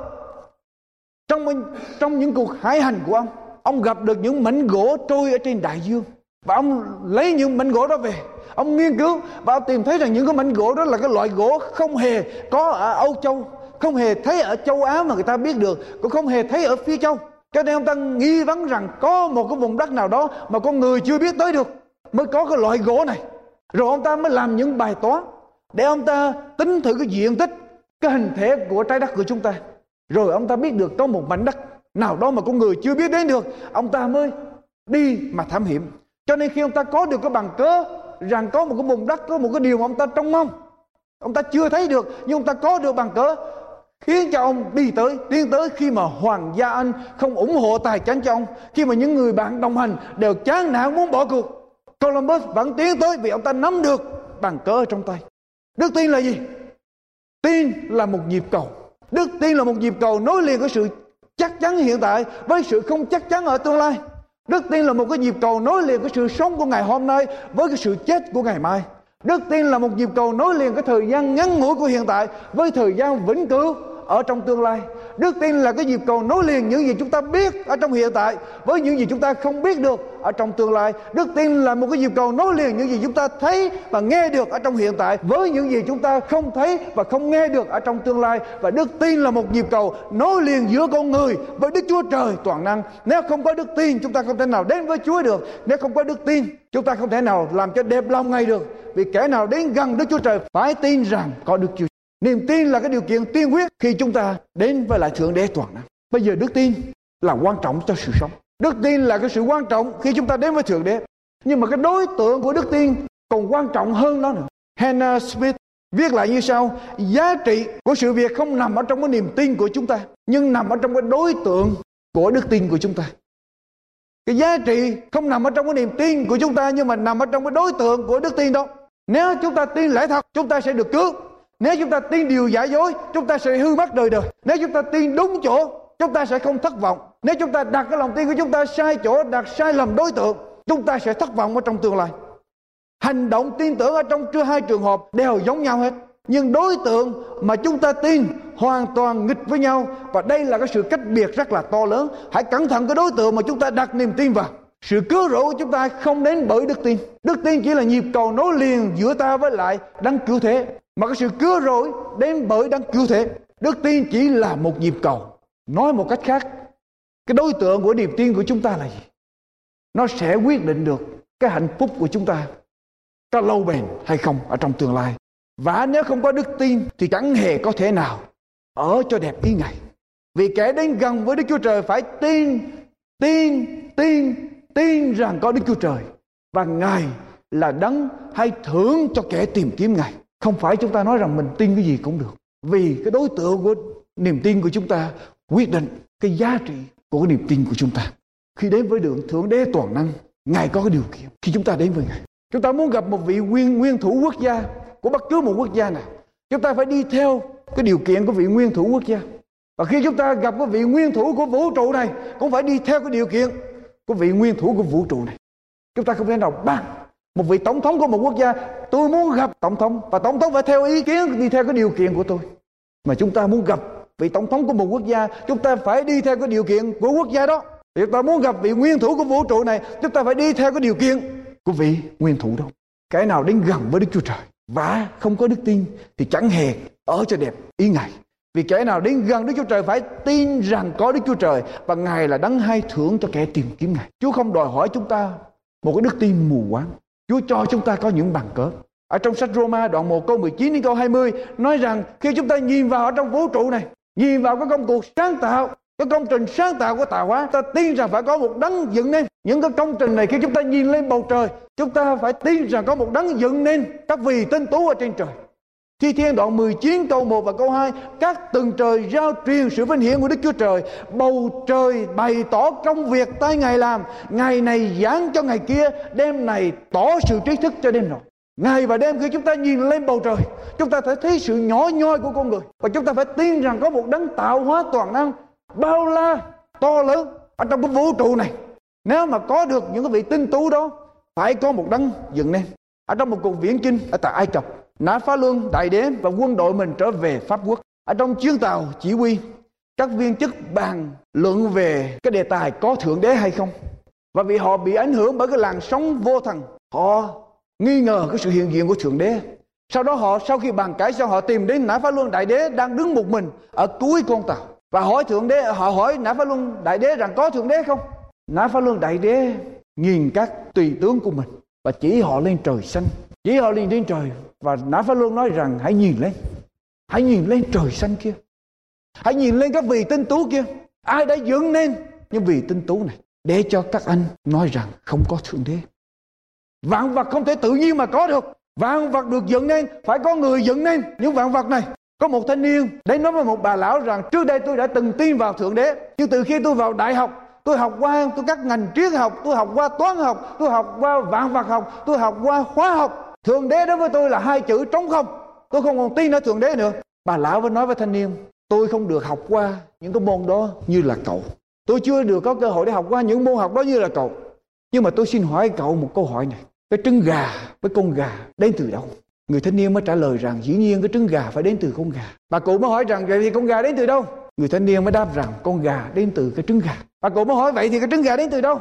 Trong trong những cuộc hải hành của ông, ông gặp được những mảnh gỗ trôi ở trên đại dương và ông lấy những mảnh gỗ đó về ông nghiên cứu và ông tìm thấy rằng những cái mảnh gỗ đó là cái loại gỗ không hề có ở Âu Châu không hề thấy ở châu Á mà người ta biết được cũng không hề thấy ở phía châu cho nên ông ta nghi vấn rằng có một cái vùng đất nào đó mà con người chưa biết tới được, mới có cái loại gỗ này. Rồi ông ta mới làm những bài toán để ông ta tính thử cái diện tích, cái hình thể của trái đất của chúng ta. Rồi ông ta biết được có một mảnh đất nào đó mà con người chưa biết đến được, ông ta mới đi mà thám hiểm. Cho nên khi ông ta có được cái bằng cớ rằng có một cái vùng đất, có một cái điều mà ông ta trông mong, ông ta chưa thấy được, nhưng ông ta có được bằng cớ khiến cho ông đi tới tiến tới khi mà hoàng gia anh không ủng hộ tài chính cho ông, khi mà những người bạn đồng hành đều chán nản muốn bỏ cuộc. Columbus vẫn tiến tới vì ông ta nắm được bàn cờ trong tay. Đức tin là gì? Tin là một nhịp cầu. Đức tin là một nhịp cầu nối liền với sự chắc chắn hiện tại với sự không chắc chắn ở tương lai. Đức tin là một cái nhịp cầu nối liền cái sự sống của ngày hôm nay với cái sự chết của ngày mai. Đức tin là một nhịp cầu nối liền cái thời gian ngắn ngủi của hiện tại với thời gian vĩnh cửu ở trong tương lai. Đức tin là cái nhịp cầu nối liền những gì chúng ta biết ở trong hiện tại với những gì chúng ta không biết được ở trong tương lai. Đức tin là một cái nhịp cầu nối liền những gì chúng ta thấy và nghe được ở trong hiện tại với những gì chúng ta không thấy và không nghe được ở trong tương lai. Và đức tin là một nhịp cầu nối liền giữa con người với Đức Chúa Trời toàn năng. Nếu không có đức tin, chúng ta không thể nào đến với Chúa được. Nếu không có đức tin, chúng ta không thể nào làm cho đẹp lòng ngay được. Vì kẻ nào đến gần Đức Chúa Trời phải tin rằng có Đức Chúa Niềm tin là cái điều kiện tiên quyết khi chúng ta đến với lại Thượng Đế toàn năng. Bây giờ đức tin là quan trọng cho sự sống. Đức tin là cái sự quan trọng khi chúng ta đến với Thượng Đế. Nhưng mà cái đối tượng của đức tin còn quan trọng hơn đó nữa. Hannah Smith viết lại như sau. Giá trị của sự việc không nằm ở trong cái niềm tin của chúng ta. Nhưng nằm ở trong cái đối tượng của đức tin của chúng ta. Cái giá trị không nằm ở trong cái niềm tin của chúng ta nhưng mà nằm ở trong cái đối tượng của đức tin đó. Nếu chúng ta tin lẽ thật, chúng ta sẽ được cứu. Nếu chúng ta tin điều giả dối, chúng ta sẽ hư mất đời đời. Nếu chúng ta tin đúng chỗ, chúng ta sẽ không thất vọng. Nếu chúng ta đặt cái lòng tin của chúng ta sai chỗ, đặt sai lầm đối tượng, chúng ta sẽ thất vọng ở trong tương lai. Hành động tin tưởng ở trong chưa hai trường hợp đều giống nhau hết. Nhưng đối tượng mà chúng ta tin hoàn toàn nghịch với nhau và đây là cái sự cách biệt rất là to lớn. Hãy cẩn thận cái đối tượng mà chúng ta đặt niềm tin vào. Sự cứu rỗi của chúng ta không đến bởi đức tin. Đức tin chỉ là nhịp cầu nối liền giữa ta với lại đấng cứu thế. Mà cái sự cứu rỗi đến bởi đấng cứu thế. Đức tin chỉ là một nhịp cầu. Nói một cách khác, cái đối tượng của niềm tin của chúng ta là gì? Nó sẽ quyết định được cái hạnh phúc của chúng ta có lâu bền hay không ở trong tương lai. Và nếu không có đức tin thì chẳng hề có thể nào ở cho đẹp ý Ngài. Vì kẻ đến gần với Đức Chúa Trời phải tin, tin, tin, tin rằng có Đức Chúa Trời. Và Ngài là đấng hay thưởng cho kẻ tìm kiếm Ngài. Không phải chúng ta nói rằng mình tin cái gì cũng được. vì cái đối tượng của niềm tin của chúng ta quyết định cái giá trị của cái niềm tin của chúng ta. Khi đến với đường thượng đế toàn năng, ngài có cái điều kiện. Khi chúng ta đến với ngài, chúng ta muốn gặp một vị nguyên nguyên thủ quốc gia của bất cứ một quốc gia nào. Chúng ta phải đi theo cái điều kiện của vị nguyên thủ quốc gia. Và khi chúng ta gặp cái vị nguyên thủ của vũ trụ này, cũng phải đi theo cái điều kiện của vị nguyên thủ của vũ trụ này. Chúng ta không thể nào bằng một vị tổng thống của một quốc gia, tôi muốn gặp tổng thống, và tổng thống phải theo ý kiến, đi theo cái điều kiện của tôi mà chúng ta muốn gặp vị tổng thống của một quốc gia, chúng ta phải đi theo cái điều kiện của quốc gia đó chúng ta muốn gặp vị nguyên thủ của vũ trụ này, chúng ta phải đi theo cái điều kiện của vị nguyên thủ đó cái nào đến gần với đức chúa trời và không có đức tin thì chẳng hề ở cho đẹp ý ngài vì kẻ nào đến gần Đức Chúa Trời phải tin rằng có Đức Chúa Trời và Ngài là đấng hay thưởng cho kẻ tìm kiếm Ngài. Chúa không đòi hỏi chúng ta một cái đức tin mù quáng. Chúa cho chúng ta có những bằng cớ. Ở trong sách Roma đoạn 1 câu 19 đến câu 20 nói rằng khi chúng ta nhìn vào ở trong vũ trụ này, nhìn vào cái công cuộc sáng tạo, cái công trình sáng tạo của tạo hóa, ta tin rằng phải có một đấng dựng nên. Những cái công trình này khi chúng ta nhìn lên bầu trời, chúng ta phải tin rằng có một đấng dựng nên các vì tinh tú ở trên trời. Thi Thiên đoạn 19 câu 1 và câu 2 Các tầng trời giao truyền sự vinh hiển của Đức Chúa Trời. Bầu trời bày tỏ công việc tay Ngài làm. Ngày này giảng cho ngày kia Đêm này tỏ sự trí thức cho đêm nọ Ngày và đêm khi chúng ta nhìn lên bầu trời Chúng ta phải thấy sự nhỏ nhoi của con người. Và chúng ta phải tin rằng có một đấng tạo hóa toàn năng Bao la, to lớn Ở trong cái vũ trụ này. Nếu mà có được những cái vị tinh tú đó Phải có một đấng dựng nên. Ở trong một cuộc viễn chinh ở tại Ai Cập. Nã Phá Luân đại đế và quân đội mình trở về Pháp quốc. Ở trong chuyến tàu chỉ huy, các viên chức bàn luận về cái đề tài có thượng đế hay không. Và vì họ bị ảnh hưởng bởi cái làn sóng vô thần, họ nghi ngờ cái sự hiện diện của thượng đế. Sau đó họ sau khi bàn cãi xong họ tìm đến Nã Phá Luân đại đế đang đứng một mình ở cuối con tàu và hỏi thượng đế họ hỏi Nã Phá Luân đại đế rằng có thượng đế không? Nã Phá Luân đại đế nhìn các tùy tướng của mình và chỉ họ lên trời xanh chỉ họ lên trên trời. Và Nã Phá luôn nói rằng, hãy nhìn lên. Hãy nhìn lên trời xanh kia. Hãy nhìn lên các vị tinh tú kia. Ai đã dựng nên những vị tinh tú này để cho các anh nói rằng không có thượng đế? Vạn vật không thể tự nhiên mà có được. Vạn vật được dựng nên, phải có người dựng nên những vạn vật này. Có một thanh niên đến nói với một bà lão rằng, trước đây tôi đã từng tin vào thượng đế, nhưng từ khi tôi vào đại học tôi học qua tôi các ngành triết học tôi học qua toán học tôi học qua vạn vật học tôi học qua hóa học Thượng đế đối với tôi là hai chữ trống không. Tôi không còn tin ở Thượng đế nữa. Bà lão vẫn nói với thanh niên, tôi không được học qua những cái môn đó như là cậu. Tôi chưa được có cơ hội để học qua những môn học đó như là cậu. Nhưng mà tôi xin hỏi cậu một câu hỏi này. Cái trứng gà với con gà đến từ đâu? Người thanh niên mới trả lời rằng dĩ nhiên cái trứng gà phải đến từ con gà. Bà cụ mới hỏi rằng vậy thì con gà đến từ đâu? Người thanh niên mới đáp rằng con gà đến từ cái trứng gà. Bà cụ mới hỏi vậy thì cái trứng gà đến từ đâu?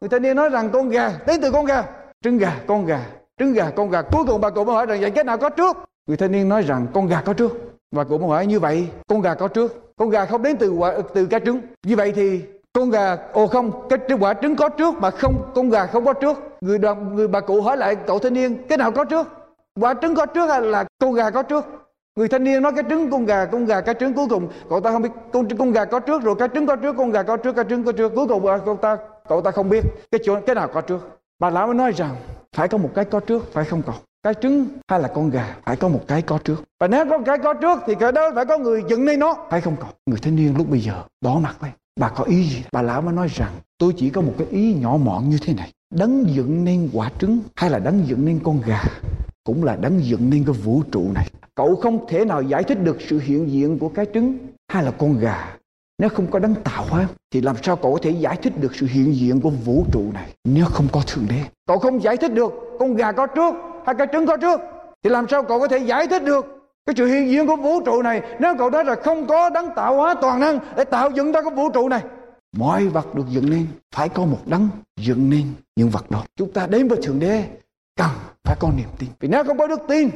Người thanh niên nói rằng con gà đến từ con gà. Trứng gà, con gà trứng gà con gà. Cuối cùng bà cụ mới hỏi rằng vậy cái nào có trước? Người thanh niên nói rằng con gà có trước. Bà cụ mới hỏi như vậy con gà có trước? Con gà không đến từ quả, từ cái trứng. Như vậy thì con gà ồ không cái quả trứng có trước mà không con gà không có trước. Người đoàn người bà cụ hỏi lại cậu thanh niên cái nào có trước? Quả trứng có trước hay là con gà có trước? Người thanh niên nói cái trứng con gà con gà cái trứng cuối cùng. Cậu ta không biết, con con gà có trước rồi, cái trứng có trước, con gà có trước, cái trứng có trước, cuối cùng à, cậu ta cậu ta không biết cái chỗ, cái nào có trước. Bà lão mới nói rằng, phải có một cái có trước, phải không cậu? Cái trứng hay là con gà, phải có một cái có trước. Và nếu có một cái có trước thì cái đó phải có người dựng nên nó, phải không cậu? Người thanh niên lúc bây giờ đỏ mặt lên. Bà có ý gì? Bà lão mới nói rằng, tôi chỉ có một cái ý nhỏ mọn như thế này. Đấng dựng nên quả trứng hay là đấng dựng nên con gà cũng là đấng dựng nên cái vũ trụ này cậu không thể nào giải thích được sự hiện diện của cái trứng hay là con gà. Nếu không có đấng tạo hóa, thì làm sao cậu có thể giải thích được sự hiện diện của vũ trụ này? Nếu không có thượng đế. Cậu không giải thích được con gà có trước hay cái trứng có trước, thì làm sao cậu có thể giải thích được cái sự hiện diện của vũ trụ này nếu cậu nói là không có đấng tạo hóa toàn năng để tạo dựng ra cái vũ trụ này? Mọi vật được dựng nên phải có một đấng dựng nên những vật đó. Chúng ta đến với thượng đế, cần phải có niềm tin. Vì nếu không có đức tin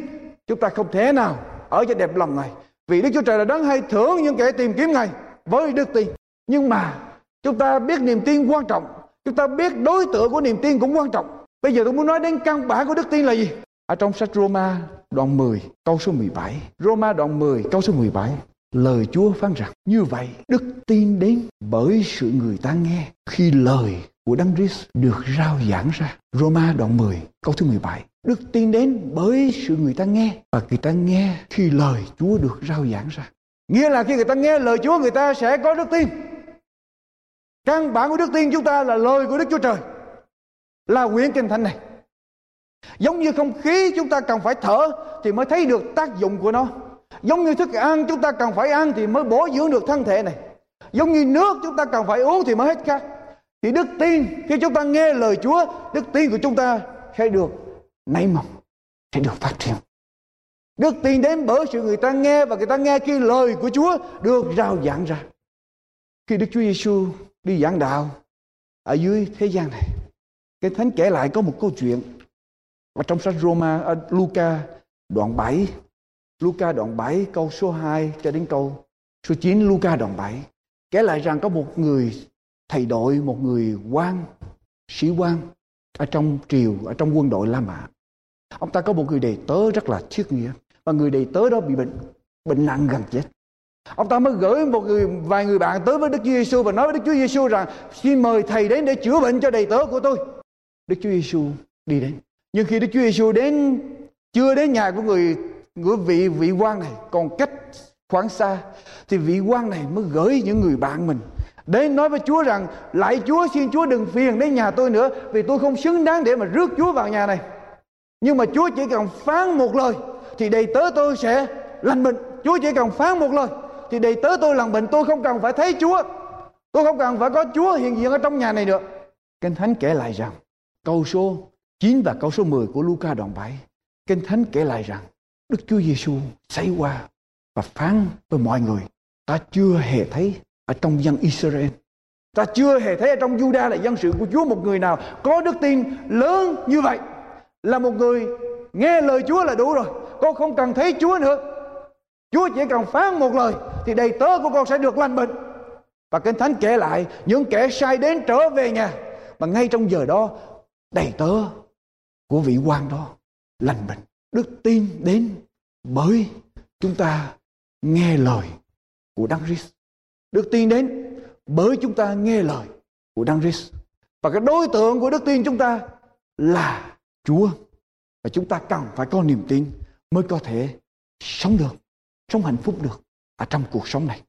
chúng ta không thể nào ở cho đẹp lòng ngài. Vì đức chúa trời là đấng hay thưởng những kẻ tìm kiếm ngài với đức tin. Nhưng mà, chúng ta biết niềm tin quan trọng. Chúng ta biết đối tượng của niềm tin cũng quan trọng. Bây giờ tôi muốn nói đến căn bản của đức tin là gì? Ở trong sách Roma đoạn 10 câu số 17 Roma đoạn 10 câu số 17 Lời Chúa phán rằng, như vậy, đức tin đến bởi sự người ta nghe khi lời của Đấng Christ được rao giảng ra. Roma đoạn 10 câu thứ 17. Đức tin đến bởi sự người ta nghe và người ta nghe khi lời Chúa được rao giảng ra. Nghĩa là khi người ta nghe lời Chúa người ta sẽ có đức tin. Căn bản của đức tin chúng ta là lời của Đức Chúa Trời. Là quyển kinh thánh này. Giống như không khí chúng ta cần phải thở thì mới thấy được tác dụng của nó. Giống như thức ăn chúng ta cần phải ăn thì mới bổ dưỡng được thân thể này. Giống như nước chúng ta cần phải uống thì mới hết khát. Thì đức tin khi chúng ta nghe lời Chúa, đức tin của chúng ta sẽ được nảy mầm, sẽ được phát triển. Đức tin đến bởi sự người ta nghe và người ta nghe khi lời của Chúa được rao giảng ra. Khi Đức Chúa Giêsu đi giảng đạo ở dưới thế gian này, cái thánh kể lại có một câu chuyện và trong sách Roma, ở Luca đoạn 7, Luca đoạn 7 câu số 2 cho đến câu số 9 Luca đoạn 7 kể lại rằng có một người thầy đội, một người quan, sĩ quan ở trong triều, ở trong quân đội La Mã. Ông ta có một người đầy tớ rất là thiết nghĩa, và người đầy tớ đó bị bệnh bệnh nặng gần chết. Ông ta mới gửi một người, vài người bạn tới với Đức Chúa Giêsu và nói với Đức Chúa Giêsu rằng, xin mời thầy đến để chữa bệnh cho đầy tớ của tôi. Đức Chúa Giêsu đi đến. Nhưng khi Đức Chúa Giêsu đến, chưa đến nhà của người, của vị vị quan này, còn cách khoảng xa, thì vị quan này mới gửi những người bạn mình đến nói với Chúa rằng lại Chúa, xin Chúa đừng phiền đến nhà tôi nữa, vì tôi không xứng đáng để mà rước Chúa vào nhà này. Nhưng mà Chúa chỉ cần phán một lời thì đầy tớ tôi sẽ lành bệnh. Chúa chỉ cần phán một lời thì đầy tớ tôi lành bệnh tôi không cần phải thấy Chúa. Tôi không cần phải có Chúa hiện diện ở trong nhà này nữa. Kinh Thánh kể lại rằng, câu số 9 và câu số 10 của Luca đoạn 7. Kinh Thánh kể lại rằng, Đức Chúa Giêsu xảy qua và phán với mọi người, ta chưa hề thấy ở trong dân Israel ta chưa hề thấy ở trong Juda là dân sự của Chúa một người nào có đức tin lớn như vậy là một người nghe lời Chúa là đủ rồi con không cần thấy Chúa nữa Chúa chỉ cần phán một lời thì đầy tớ của con sẽ được lành bệnh và Kinh Thánh kể lại, những kẻ sai đến trở về nhà, mà ngay trong giờ đó, đầy tớ của vị quan đó lành bệnh đức tin đến bởi chúng ta nghe lời của Đấng Christ. Đức tin đến bởi chúng ta nghe lời của Đấng Christ. Và cái đối tượng của đức tin chúng ta là Chúa. Và chúng ta cần phải có niềm tin mới có thể sống được, sống hạnh phúc được ở trong cuộc sống này.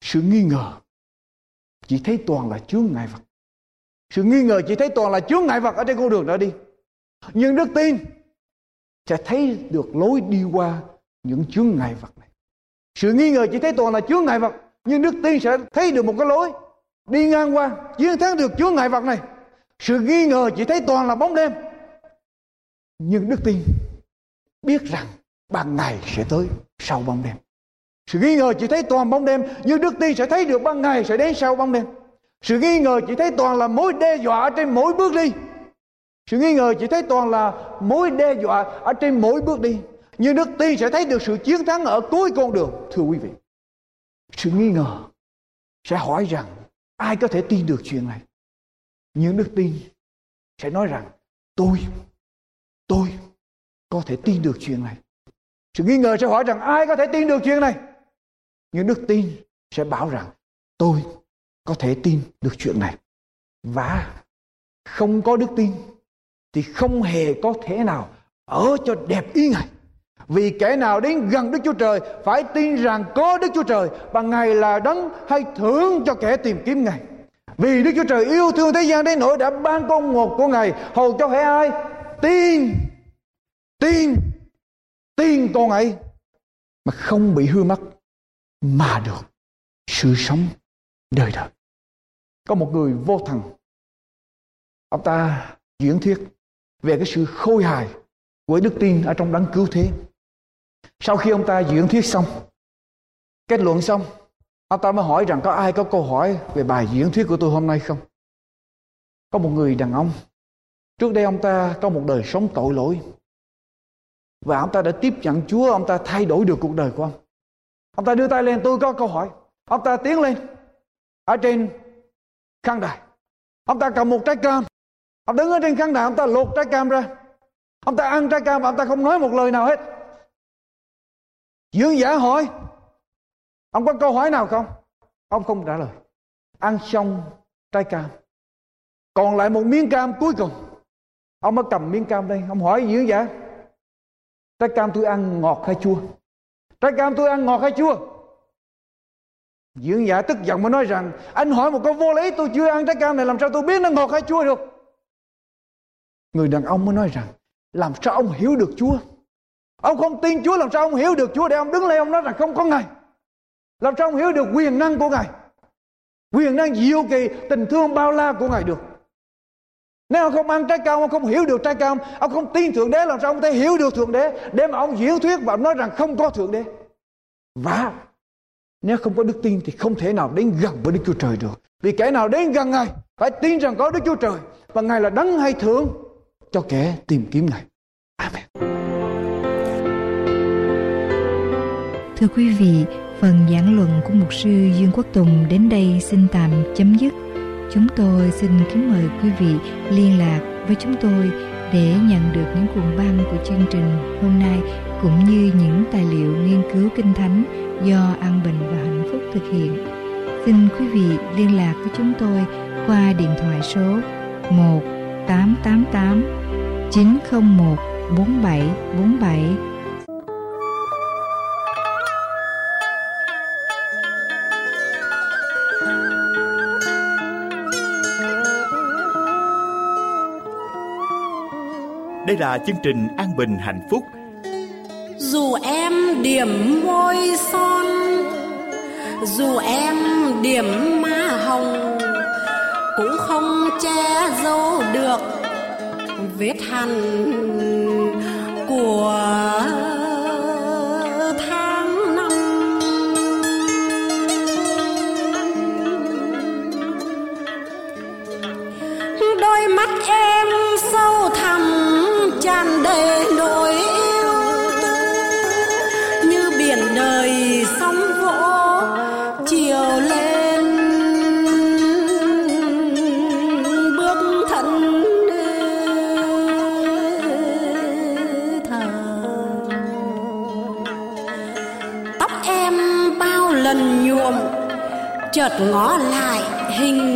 Sự nghi ngờ chỉ thấy toàn là chướng ngại vật. Sự nghi ngờ chỉ thấy toàn là chướng ngại vật ở trên con đường đó đi. Nhưng đức tin sẽ thấy được lối đi qua những chướng ngại vật này. Sự nghi ngờ chỉ thấy toàn là chướng ngại vật, nhưng đức tin sẽ thấy được một cái lối đi ngang qua, chiến thắng được chướng ngại vật này. Sự nghi ngờ chỉ thấy toàn là bóng đêm, nhưng đức tin biết rằng ban ngày sẽ tới sau bóng đêm. Sự nghi ngờ chỉ thấy toàn bóng đêm, nhưng đức tin sẽ thấy được ban ngày sẽ đến sau bóng đêm. Sự nghi ngờ chỉ thấy toàn là mối đe dọa trên mỗi bước đi. Sự nghi ngờ chỉ thấy toàn là mối đe dọa ở trên mỗi bước đi. Nhưng đức tin sẽ thấy được sự chiến thắng ở cuối con đường, thưa quý vị. Sự nghi ngờ sẽ hỏi rằng ai có thể tin được chuyện này. Nhưng đức tin sẽ nói rằng tôi, tôi có thể tin được chuyện này. Sự nghi ngờ sẽ hỏi rằng ai có thể tin được chuyện này. Nhưng đức tin sẽ bảo rằng tôi có thể tin được chuyện này. Và không có đức tin thì không hề có thể nào ở cho đẹp ý Ngài. Vì kẻ nào đến gần Đức Chúa Trời phải tin rằng có Đức Chúa Trời và Ngài là đấng hay thưởng cho kẻ tìm kiếm Ngài. Vì Đức Chúa Trời yêu thương thế gian đến nỗi đã ban con một của Ngài hầu cho hệ ai tin tin tin con ấy mà không bị hư mất mà được sự sống đời đời. Có một người vô thần ông ta diễn thuyết về cái sự khôi hài của đức tin ở trong đấng cứu thế. Sau khi ông ta diễn thuyết xong, kết luận xong, ông ta mới hỏi rằng có ai có câu hỏi về bài diễn thuyết của tôi hôm nay không? Có một người đàn ông, trước đây ông ta có một đời sống tội lỗi. Và ông ta đã tiếp nhận Chúa, ông ta thay đổi được cuộc đời của ông. Ông ta đưa tay lên, tôi có câu hỏi. Ông ta tiến lên, ở trên khăn đài. Ông ta cầm một trái cam. Ông đứng ở trên khán đài, ông ta lột trái cam ra. Ông ta ăn trái cam, ông ta không nói một lời nào hết. Dương giả hỏi, ông có câu hỏi nào không? Ông không trả lời. Ăn xong trái cam, còn lại một miếng cam cuối cùng ông mới cầm miếng cam đây. Ông hỏi gì giả trái cam tôi ăn ngọt hay chua? Trái cam tôi ăn ngọt hay chua? Dưỡng giả tức giận mới nói rằng, anh hỏi một câu vô lý, tôi chưa ăn trái cam này, làm sao tôi biết nó ngọt hay chua được? Người đàn ông mới nói rằng, làm sao ông hiểu được chúa ông không tin chúa, làm sao ông hiểu được chúa để ông đứng lên, ông nói rằng không có ngài. Làm sao ông hiểu được quyền năng của ngài? Quyền năng diệu kỳ, tình thương bao la của ngài được nếu ông không ăn trái cam ông không hiểu được trái cam ông không tin thượng đế làm sao ông có thể hiểu được thượng đế để mà ông diễn thuyết và ông nói rằng không có thượng đế và nếu không có đức tin thì không thể nào đến gần với Đức Chúa Trời được. Vì kẻ nào đến gần Ngài phải tin rằng có Đức Chúa Trời và Ngài là đấng hay thưởng cho kẻ tìm kiếm Ngài. Amen.
Thưa quý vị, phần giảng luận của mục sư Dương Quốc Tùng đến đây xin tạm chấm dứt. Chúng tôi xin kính mời quý vị liên lạc với chúng tôi để nhận được những cuộn băng của chương trình hôm nay, cũng như những tài liệu nghiên cứu kinh thánh do An Bình và Hạnh Phúc thực hiện. Xin quý vị liên lạc với chúng tôi qua điện thoại số 1 888 901 4747
Đây là chương trình An Bình Hạnh Phúc.
Dù em điểm môi son, dù em điểm má hồng, cũng không che giấu được vết hằn của ngó lại hình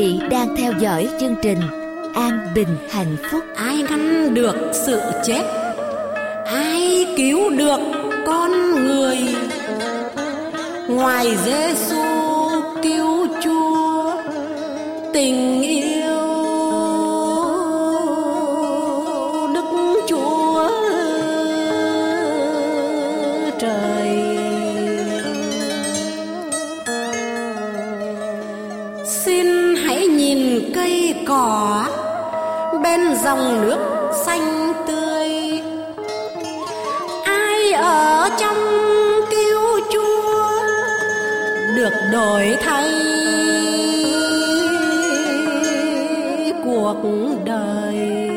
vị đang theo dõi chương trình An Bình Hạnh Phúc.
Ai ngăn được sự chết? Ai cứu được con người? Ngoài Giêsu cứu Chúa, tình yêu bên dòng nước xanh tươi. Ai ở trong cứu chúa được đổi thay cuộc đời?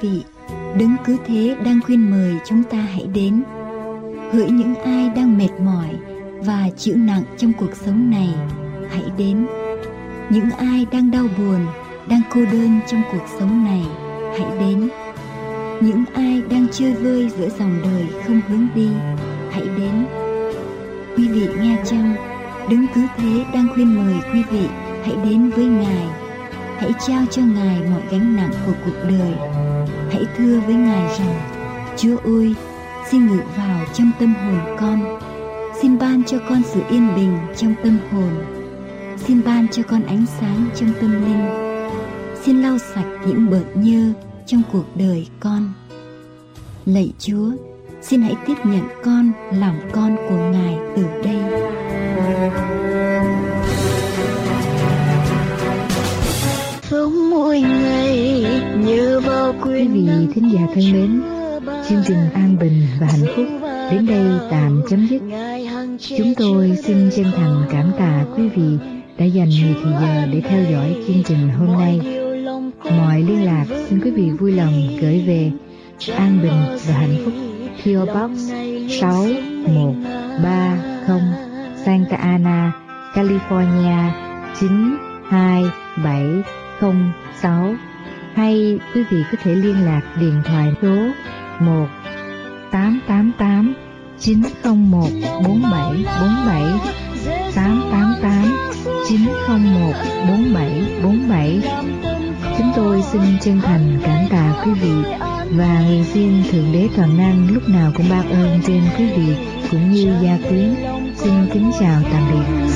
Vị, đứng cứ Thế đang khuyên mời chúng ta hãy đến. Hỡi những ai đang mệt mỏi và chịu nặng trong cuộc sống này, hãy đến. Những ai đang đau buồn, đang cô đơn trong cuộc sống này, hãy đến. Những ai đang chơi vơi giữa dòng đời không hướng đi hãy đến. Quý vị nghe chăng? Đứng cứ thế đang khuyên mời quý vị hãy đến với ngài. Hãy trao cho ngài mọi gánh nặng của cuộc đời hãy thưa với ngài rằng, chúa ơi, xin ngự vào trong tâm hồn con. Xin ban cho con sự yên bình trong tâm hồn. Xin ban cho con ánh sáng trong tâm linh. Xin lau sạch những bợn nhơ trong cuộc đời con. Lạy chúa, xin hãy tiếp nhận con làm con của ngài từ đây.
Quý vị thính giả thân mến chương trình an bình và hạnh phúc đến đây tạm chấm dứt. chúng tôi xin chân thành cảm tạ quý vị đã dành nhiều thời giờ để theo dõi chương trình hôm nay. mọi liên lạc xin quý vị vui lòng gửi về an bình và hạnh phúc PO Box 6130 Santa Ana, California 6 hay quý vị có thể liên lạc điện thoại số 1 888 901 4747 888 901 4747 Chúng tôi xin chân thành cảm tạ quý vị và nguyện xin Thượng Đế Toàn Năng lúc nào cũng ban ơn trên quý vị cũng như gia quyến. Xin kính chào tạm biệt.